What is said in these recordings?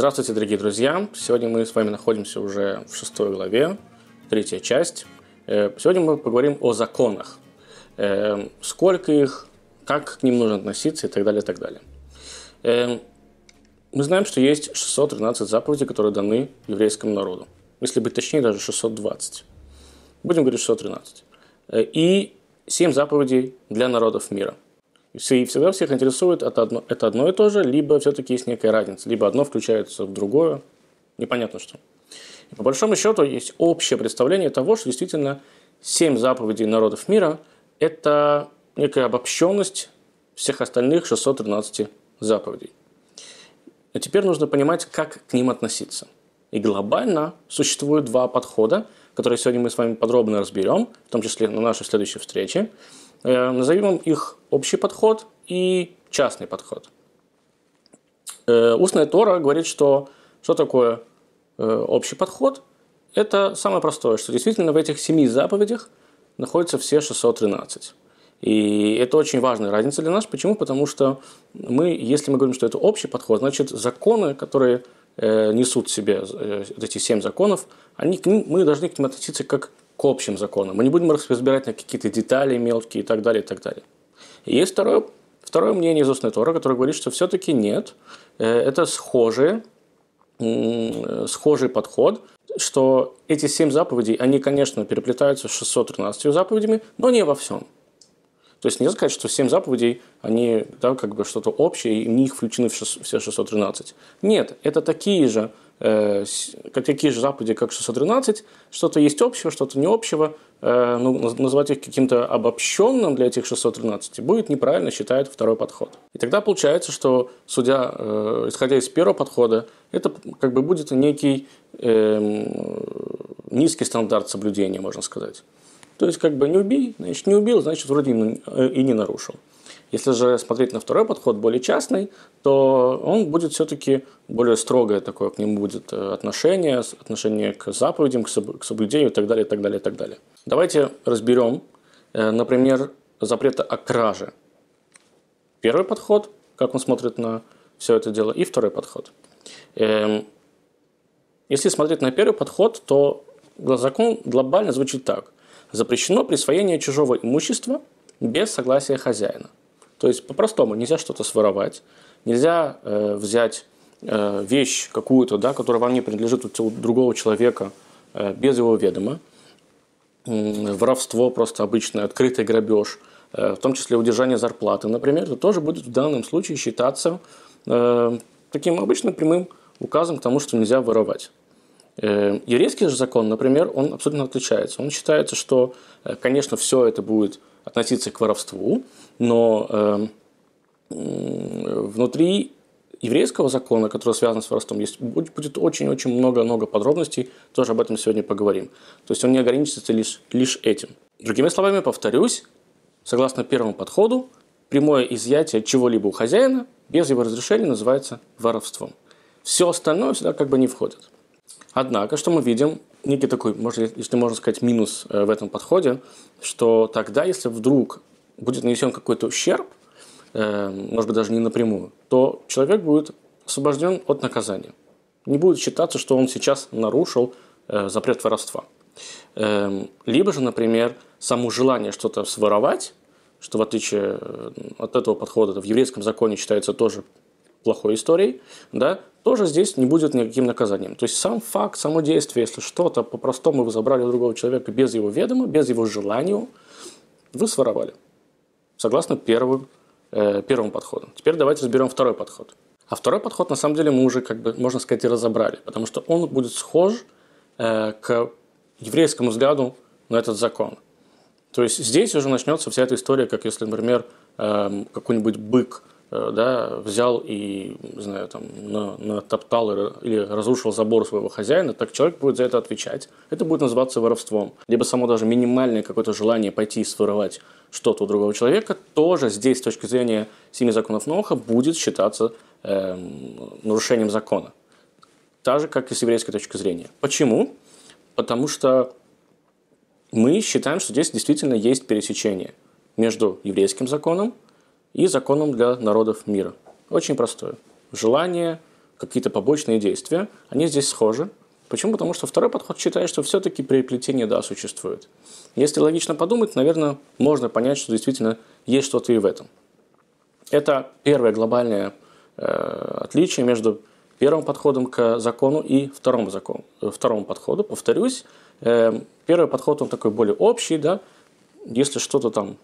Здравствуйте, дорогие друзья! Сегодня мы с вами находимся уже в шестой главе, третья часть. Э, сегодня мы поговорим о законах. Э, сколько их, как к ним нужно относиться и так далее, и так далее. Э, мы знаем, что есть 613 заповедей, которые даны еврейскому народу. Если быть точнее, даже 620. Будем говорить 613. И 7 заповедей для народов мира – и всегда всех интересует это одно, это одно и то же, либо все-таки есть некая разница, либо одно включается в другое, непонятно что. И по большому счету есть общее представление того, что действительно семь заповедей народов мира – это некая обобщенность всех остальных 613 заповедей. А теперь нужно понимать, как к ним относиться. И глобально существует два подхода, которые сегодня мы с вами подробно разберем, в том числе на нашей следующей встрече. Э, назовем их общий подход и частный подход. Э, устная Тора говорит, что что такое э, общий подход? Это самое простое, что действительно в этих семи заповедях находятся все 613. И это очень важная разница для нас. Почему? Потому что мы, если мы говорим, что это общий подход, значит законы, которые несут в себе эти семь законов, они, мы должны к ним относиться как к общим законам. Мы не будем разбирать на какие-то детали мелкие и так далее, и так далее. И есть второе, второе мнение из устной Тора, которое говорит, что все-таки нет, э, это схожие, схожий подход, что эти семь заповедей, они, конечно, переплетаются с 613 заповедями, но не во всем. То есть нельзя сказать, что семь заповедей, они да, как бы что-то общее, и в них включены все 613. Нет, это такие же как такие же заповеди, как 613, что-то есть общего, что-то не общего, э, ну, назвать их каким-то обобщенным для этих 613 будет неправильно, считает второй подход. И тогда получается, что судя, э, исходя из первого подхода, это как бы будет некий э, низкий стандарт соблюдения, можно сказать. То есть, как бы не убей, значит, не убил, значит, вроде и не нарушил. Если же смотреть на второй подход, более частный, то он будет все-таки более строгое такое к нему будет э, отношение, отношение к заповедям, к соблюдению и так далее, и так далее, и так далее. Давайте разберем, э, например, запрета о краже. Первый подход, как он смотрит на все это дело, и второй подход. Эм, если смотреть на первый подход, то закон глобально звучит так. Запрещено присвоение чужого имущества без согласия хозяина. То есть, по-простому, нельзя что-то своровать, нельзя э, взять э, вещь какую-то, да, которая вам не принадлежит у другого человека э, без его ведома. Воровство просто обычное, открытый грабеж, э, в том числе удержание зарплаты, например, это тоже будет в данном случае считаться э, таким обычным прямым указом к тому, что нельзя воровать. Э, еврейский же закон, например, он абсолютно отличается. Он считается, что, э, конечно, все это будет относиться к воровству, но э, внутри еврейского закона, который связан с воровством, есть, будет очень-очень много-много подробностей, тоже об этом сегодня поговорим. То есть он не ограничится лишь, лишь этим. Другими словами, повторюсь, согласно первому подходу, прямое изъятие чего-либо у хозяина без его разрешения называется воровством. Все остальное сюда как бы не входит. Однако, что мы видим, некий такой, может, если можно сказать, минус э, в этом подходе, что тогда, если вдруг будет нанесен какой-то ущерб, э, может быть, даже не напрямую, то человек будет освобожден от наказания. Не будет считаться, что он сейчас нарушил э, запрет воровства. Либо же, например, само желание что-то своровать, что в отличие от этого подхода в еврейском законе считается тоже плохой историей, да, тоже здесь не будет никаким наказанием. То есть сам факт, само действие, если что-то по-простому вы забрали у другого человека без его ведома, без его желания, вы своровали. Согласно первому, э, первому подходу. Теперь давайте разберем второй подход. А второй подход, на самом деле, мы уже, как бы, можно сказать, и разобрали, потому что он будет схож э, к еврейскому взгляду на этот закон. То есть здесь уже начнется вся эта история, как если, например, э, какой-нибудь бык – да, взял и, не знаю, там, натоптал или разрушил забор своего хозяина, так человек будет за это отвечать. Это будет называться воровством. Либо само даже минимальное какое-то желание пойти и своровать что-то у другого человека, тоже здесь, с точки зрения семи законов Ноха, будет считаться э, нарушением закона. Так же, как и с еврейской точки зрения. Почему? Потому что мы считаем, что здесь действительно есть пересечение между еврейским законом и законом для народов мира. Очень простое. Желание какие-то побочные действия, они здесь схожи. Почему? Потому что второй подход считает, что все-таки переплетение, да, существует. Если логично подумать, наверное, можно понять, что действительно есть что-то и в этом. Это первое глобальное э, отличие между первым подходом к закону и вторым, закон, э, второму подходу. Повторюсь, э, первый подход, он такой более общий, да, если что-то там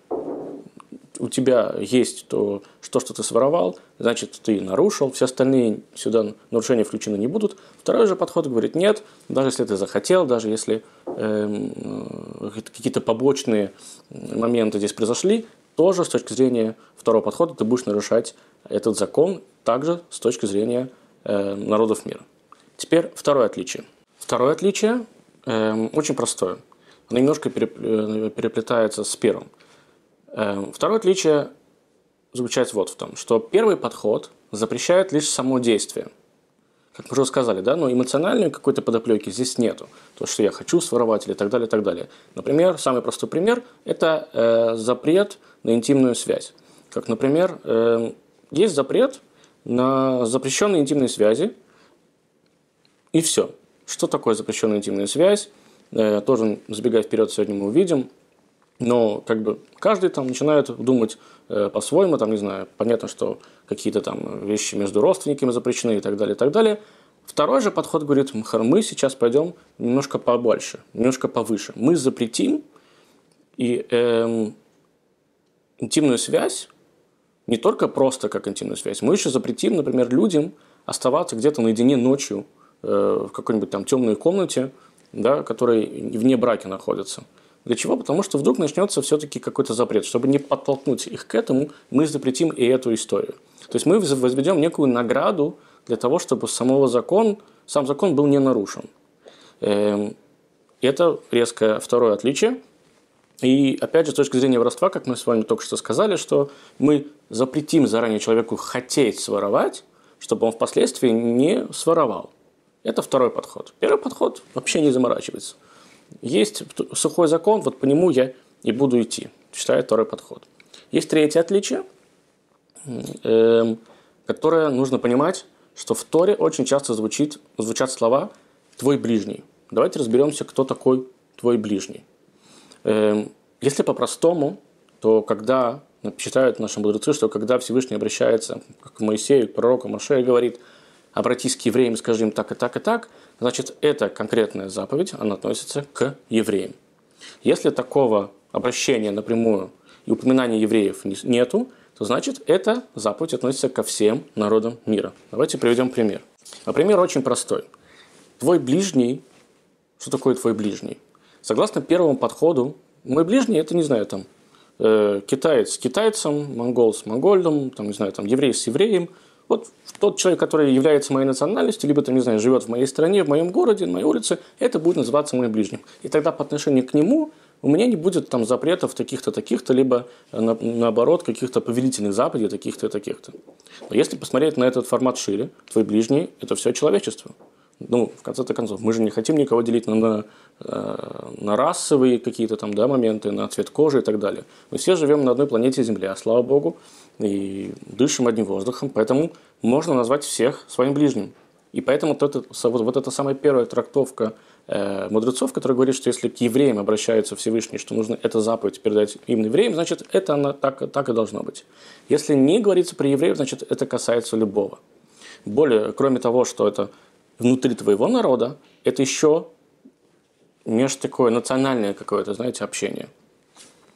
у тебя есть то, что, что ты своровал, значит, ты нарушил, все остальные сюда нарушения включены не будут. Второй же подход говорит, нет, даже если ты захотел, даже если э, какие-то побочные моменты здесь произошли, тоже с точки зрения второго подхода ты будешь нарушать этот закон также с точки зрения э, народов мира. Теперь второе отличие. Второе отличие э, очень простое. Оно немножко э, переплетается с первым. Эм, второе отличие заключается вот в том, что первый подход запрещает лишь само действие. Как мы уже сказали, да, но эмоциональной какой-то подоплеки здесь нету. То, что я хочу своровать или так далее, так далее. Например, самый простой пример – это э, запрет на интимную связь. Как, например, э, есть запрет на запрещенные интимные связи, и все. Что такое запрещенная интимная связь? Э, тоже, забегая вперед, сегодня мы увидим. Но как бы каждый там начинает думать э, по-своему, там, не знаю, понятно, что какие-то там вещи между родственниками запрещены и так далее, и так далее. Второй же подход говорит, мы сейчас пойдем немножко побольше, немножко повыше. Мы запретим и эм, интимную связь, не только просто как интимную связь, мы еще запретим, например, людям оставаться где-то наедине ночью э, в какой-нибудь там темной комнате, да, которая вне брака находится. Для чего? Потому что вдруг начнется все-таки какой-то запрет. Чтобы не подтолкнуть их к этому, мы запретим и эту историю. То есть мы возведем некую награду для того, чтобы самого закон, сам закон был не нарушен. Эм, это резкое второе отличие. И опять же, с точки зрения воровства, как мы с вами только что сказали, что мы запретим заранее человеку хотеть своровать, чтобы он впоследствии не своровал. Это второй подход. Первый подход вообще не заморачивается. Есть сухой закон, вот по нему я и буду идти, считаю второй подход. Есть третье отличие, эм, которое нужно понимать, что в Торе очень часто звучит, звучат слова «твой ближний». Давайте разберемся, кто такой твой ближний. Эм, если по-простому, то когда считают наши мудрецы, что когда Всевышний обращается к Моисею, к пророку Маше и говорит «обратись к евреям скажи им так и так и так», значит, эта конкретная заповедь, она относится к евреям. Если такого обращения напрямую и упоминания евреев нету, то значит, эта заповедь относится ко всем народам мира. Давайте приведем пример. А пример очень простой. Твой ближний, что такое твой ближний? Согласно первому подходу, мой ближний, это, не знаю, там, э, китаец с китайцем, монгол с монгольдом, там, не знаю, там, еврей с евреем – вот тот человек, который является моей национальностью, либо, там, не знаю, живет в моей стране, в моем городе, на моей улице, это будет называться моим ближним. И тогда по отношению к нему у меня не будет там запретов таких-то, таких-то, либо на, наоборот каких-то повелительных заповедей, таких-то, таких-то. Но если посмотреть на этот формат шире, твой ближний – это все человечество. Ну, в конце-то концов, мы же не хотим никого делить на, на, э, на расовые какие-то там да, моменты, на цвет кожи и так далее. Мы все живем на одной планете Земля, слава Богу, и дышим одним воздухом, поэтому можно назвать всех своим ближним. И поэтому вот, это, вот, вот эта самая первая трактовка э, мудрецов, которая говорит, что если к евреям обращается Всевышний, что нужно эту заповедь передать именно евреям, значит, это она так, так и должно быть. Если не говорится про евреев, значит, это касается любого. Более, кроме того, что это внутри твоего народа, это еще между такое национальное какое-то, знаете, общение.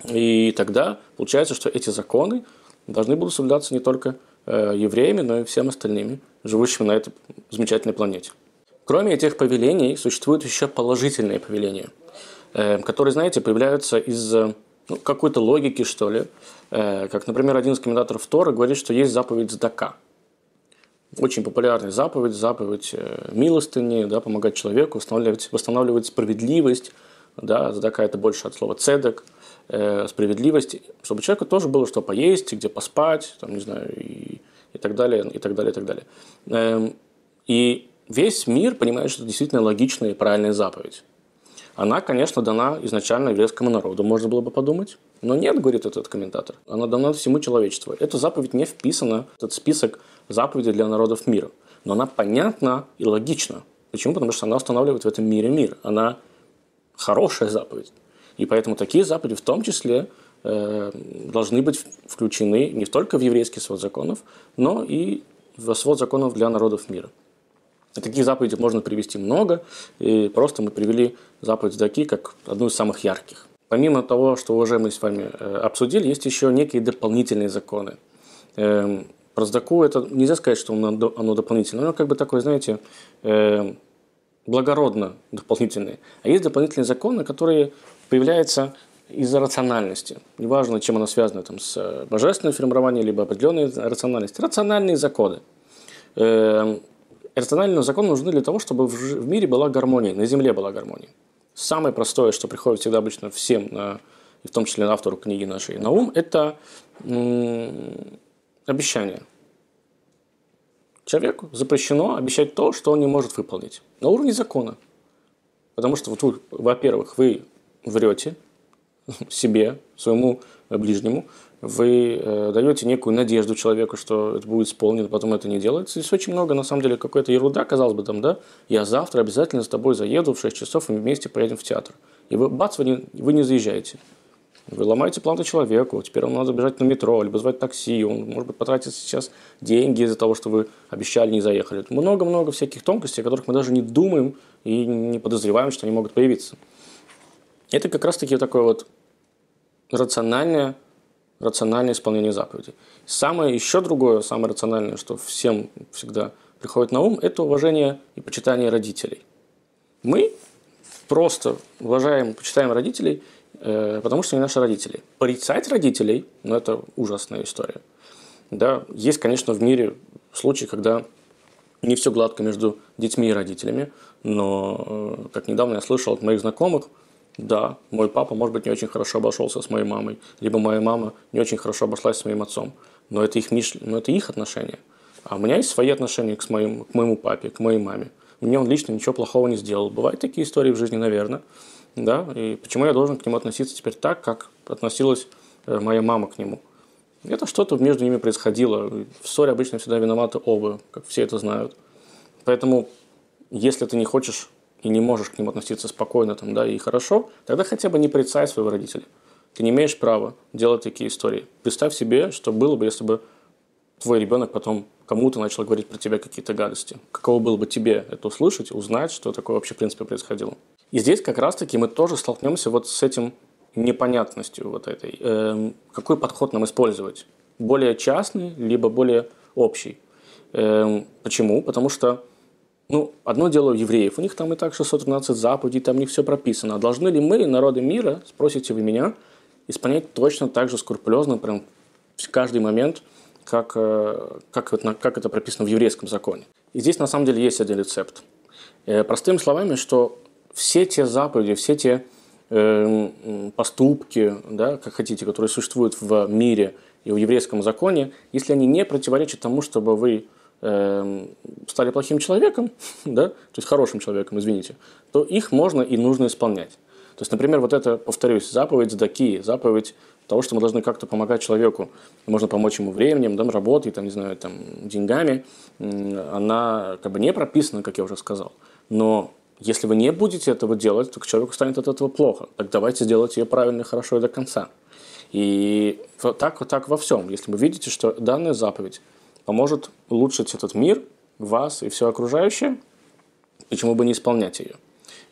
И тогда получается, что эти законы должны будут соблюдаться не только э, евреями, но и всем остальными, живущими на этой замечательной планете. Кроме этих повелений, существуют еще положительные повеления, э, которые, знаете, появляются из ну, какой-то логики, что ли. Э, как, например, один из комментаторов Тора говорит, что есть заповедь Здака. Очень популярная заповедь, заповедь милостыни, да, помогать человеку, восстанавливать, восстанавливать справедливость. Да, Здака – это больше от слова «цедек», э, справедливости, чтобы человеку тоже было что поесть, где поспать, там, не знаю, и, и так далее, и так далее, и так далее. Эм, и весь мир понимает, что это действительно логичная и правильная заповедь. Она, конечно, дана изначально еврейскому народу, можно было бы подумать. Но нет, говорит этот комментатор, она дана всему человечеству. Эта заповедь не вписана в этот список заповедей для народов мира. но она понятна и логична. Почему? Потому что она устанавливает в этом мире мир. Она хорошая заповедь. И поэтому такие заповеди в том числе э, должны быть включены не только в еврейский свод законов, но и в свод законов для народов мира. Таких заповедей можно привести много, и просто мы привели заповедь Даки как одну из самых ярких. Помимо того, что уже мы с вами э, обсудили, есть еще некие дополнительные законы. Эм, про Сдаку это нельзя сказать, что оно, дополнительное, оно как бы такое, знаете, эм, благородно дополнительные. А есть дополнительные законы, которые появляются из-за рациональности. Неважно, чем она связана, там, с э, божественным формированием, либо определенной рациональностью. Рациональные законы. Э, рациональные законы нужны для того, чтобы в мире была гармония, на Земле была гармония. Самое простое, что приходит всегда обычно всем, на, и в том числе на автору книги нашей, на ум, это обещание. Человеку запрещено обещать то, что он не может выполнить. На уровне закона. Потому что, вот вы, во-первых, вы врете себе, своему ближнему, вы э, даете некую надежду человеку, что это будет исполнено, потом это не делается. Здесь очень много, на самом деле, какой-то ерунда, казалось бы, там, да, я завтра обязательно с тобой заеду в 6 часов, и мы вместе поедем в театр. И вы, бац, вы не, вы не заезжаете. Вы ломаете планы человеку, теперь вам надо бежать на метро, либо звать такси, он, может быть, потратит сейчас деньги из-за того, что вы обещали, не заехали. Много-много всяких тонкостей, о которых мы даже не думаем и не подозреваем, что они могут появиться. Это как раз-таки такое вот рациональное, рациональное исполнение заповедей. Самое еще другое, самое рациональное, что всем всегда приходит на ум, это уважение и почитание родителей. Мы просто уважаем, почитаем родителей – Э, потому что они наши родители. Порицать родителей, ну, это ужасная история. Да, есть, конечно, в мире случаи, когда не все гладко между детьми и родителями, но, э, как недавно я слышал от моих знакомых, да, мой папа, может быть, не очень хорошо обошелся с моей мамой, либо моя мама не очень хорошо обошлась с моим отцом, но это их, но это их отношения. А у меня есть свои отношения к, моим, к моему папе, к моей маме. Мне он лично ничего плохого не сделал. Бывают такие истории в жизни, наверное да, и почему я должен к нему относиться теперь так, как относилась э, моя мама к нему. Это что-то между ними происходило. В ссоре обычно всегда виноваты оба, как все это знают. Поэтому, если ты не хочешь и не можешь к ним относиться спокойно там, да, и хорошо, тогда хотя бы не порицай своего родителя. Ты не имеешь права делать такие истории. Представь себе, что было бы, если бы твой ребенок потом кому-то начал говорить про тебя какие-то гадости. Каково было бы тебе это услышать, узнать, что такое вообще в принципе происходило. И здесь как раз-таки мы тоже столкнемся вот с этим непонятностью вот этой. Эм, какой подход нам использовать? Более частный, либо более общий. Эм, почему? Потому что ну, одно дело у евреев, у них там и так 613 заповедей, там не все прописано. А должны ли мы, народы мира, спросите вы меня, исполнять точно так же скрупулезно, прям в каждый момент, как, э, как, как это прописано в еврейском законе. И здесь на самом деле есть один рецепт. Э, простыми словами, что все те заповеди, все те э, поступки, да, как хотите, которые существуют в мире и в еврейском законе, если они не противоречат тому, чтобы вы стали плохим человеком, да, то есть хорошим человеком, извините, то их можно и нужно исполнять. То есть, например, вот это, повторюсь, заповедь Сдаки, заповедь того, что мы должны как-то помогать человеку, можно помочь ему временем, да, работой, там, не знаю, там, деньгами, она как бы не прописана, как я уже сказал. Но если вы не будете этого делать, то человеку станет от этого плохо. Так давайте сделать ее правильно, хорошо и до конца. И так, вот так во всем. Если вы видите, что данная заповедь поможет улучшить этот мир, вас и все окружающее, почему бы не исполнять ее?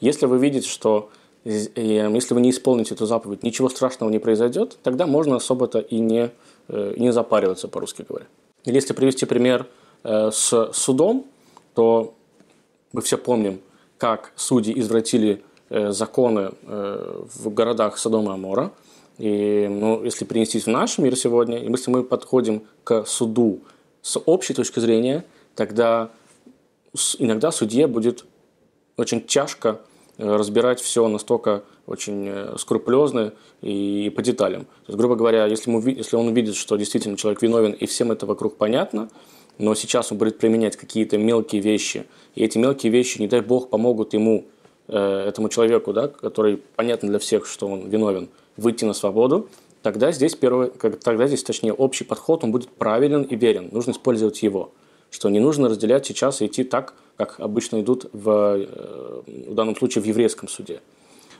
Если вы видите, что если вы не исполните эту заповедь, ничего страшного не произойдет, тогда можно особо-то и не, э, не запариваться, по-русски говоря. Или если привести пример э, с судом, то мы все помним, как судьи извратили э, законы э, в городах Содома и Амора. И ну, если перенестись в наш мир сегодня, и если мы подходим к суду с общей точки зрения, тогда иногда судье будет очень тяжко э, разбирать все настолько очень скрупулезно и по деталям. То есть, грубо говоря, если, мы, если он увидит, что действительно человек виновен и всем это вокруг понятно, но сейчас он будет применять какие-то мелкие вещи, и эти мелкие вещи, не дай бог, помогут ему, э, этому человеку, да, который понятно для всех, что он виновен, выйти на свободу, тогда здесь, первый, тогда здесь, точнее, общий подход, он будет правилен и верен. Нужно использовать его. что не нужно разделять сейчас и идти так, как обычно идут в, э, в данном случае в еврейском суде.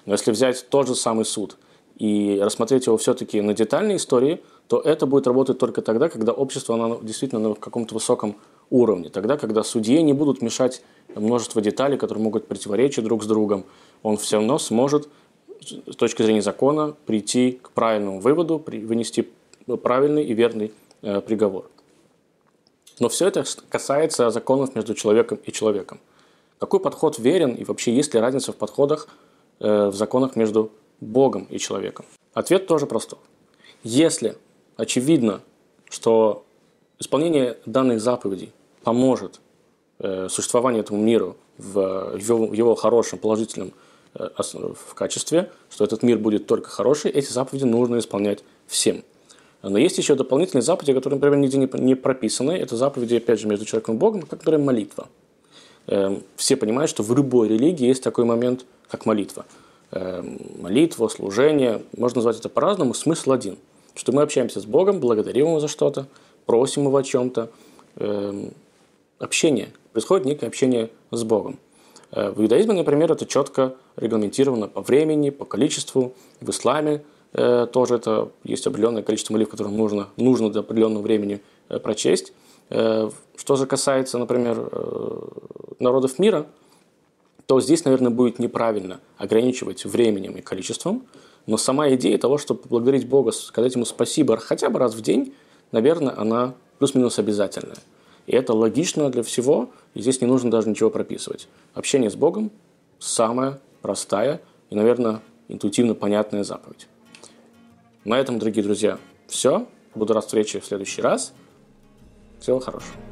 Но если взять тот же самый суд и рассмотреть его все-таки на детальной истории, то это будет работать только тогда, когда общество оно действительно на каком-то высоком уровне. Тогда, когда судьи не будут мешать множество деталей, которые могут противоречить друг с другом, он все равно сможет с точки зрения закона прийти к правильному выводу, вынести правильный и верный э, приговор. Но все это касается законов между человеком и человеком. Какой подход верен и вообще есть ли разница в подходах э, в законах между Богом и человеком? Ответ тоже простой. Если очевидно, что исполнение данных заповедей поможет э, существованию этому миру в его, хорошем, положительном в качестве, что этот мир будет только хороший, эти заповеди нужно исполнять всем. Но есть еще дополнительные заповеди, которые, например, нигде не, не прописаны. Это заповеди, опять же, между человеком и Богом, как, например, молитва. Эм, все понимают, что в любой религии есть такой момент, как молитва. Эм, молитва, служение, можно назвать это по-разному, смысл один. Что мы общаемся с Богом, благодарим Его за что-то, просим Его о чем-то. Эм, общение, происходит некое общение с Богом. Э, в иудаизме, например, это четко регламентировано по времени, по количеству. В исламе Э, тоже это есть определенное количество молитв, которые нужно, нужно до определенного времени э, прочесть. Что же касается, например, народов мира, то здесь, наверное, будет неправильно ограничивать временем и количеством, но сама идея того, чтобы поблагодарить Бога, сказать Ему спасибо хотя бы раз в день, наверное, она плюс-минус обязательная. И это логично для всего, и здесь не нужно даже ничего прописывать. Общение с Богом – самая простая и, наверное, интуитивно понятная заповедь. На этом, дорогие друзья, все. Буду рад встрече в следующий раз. Всего хорошего.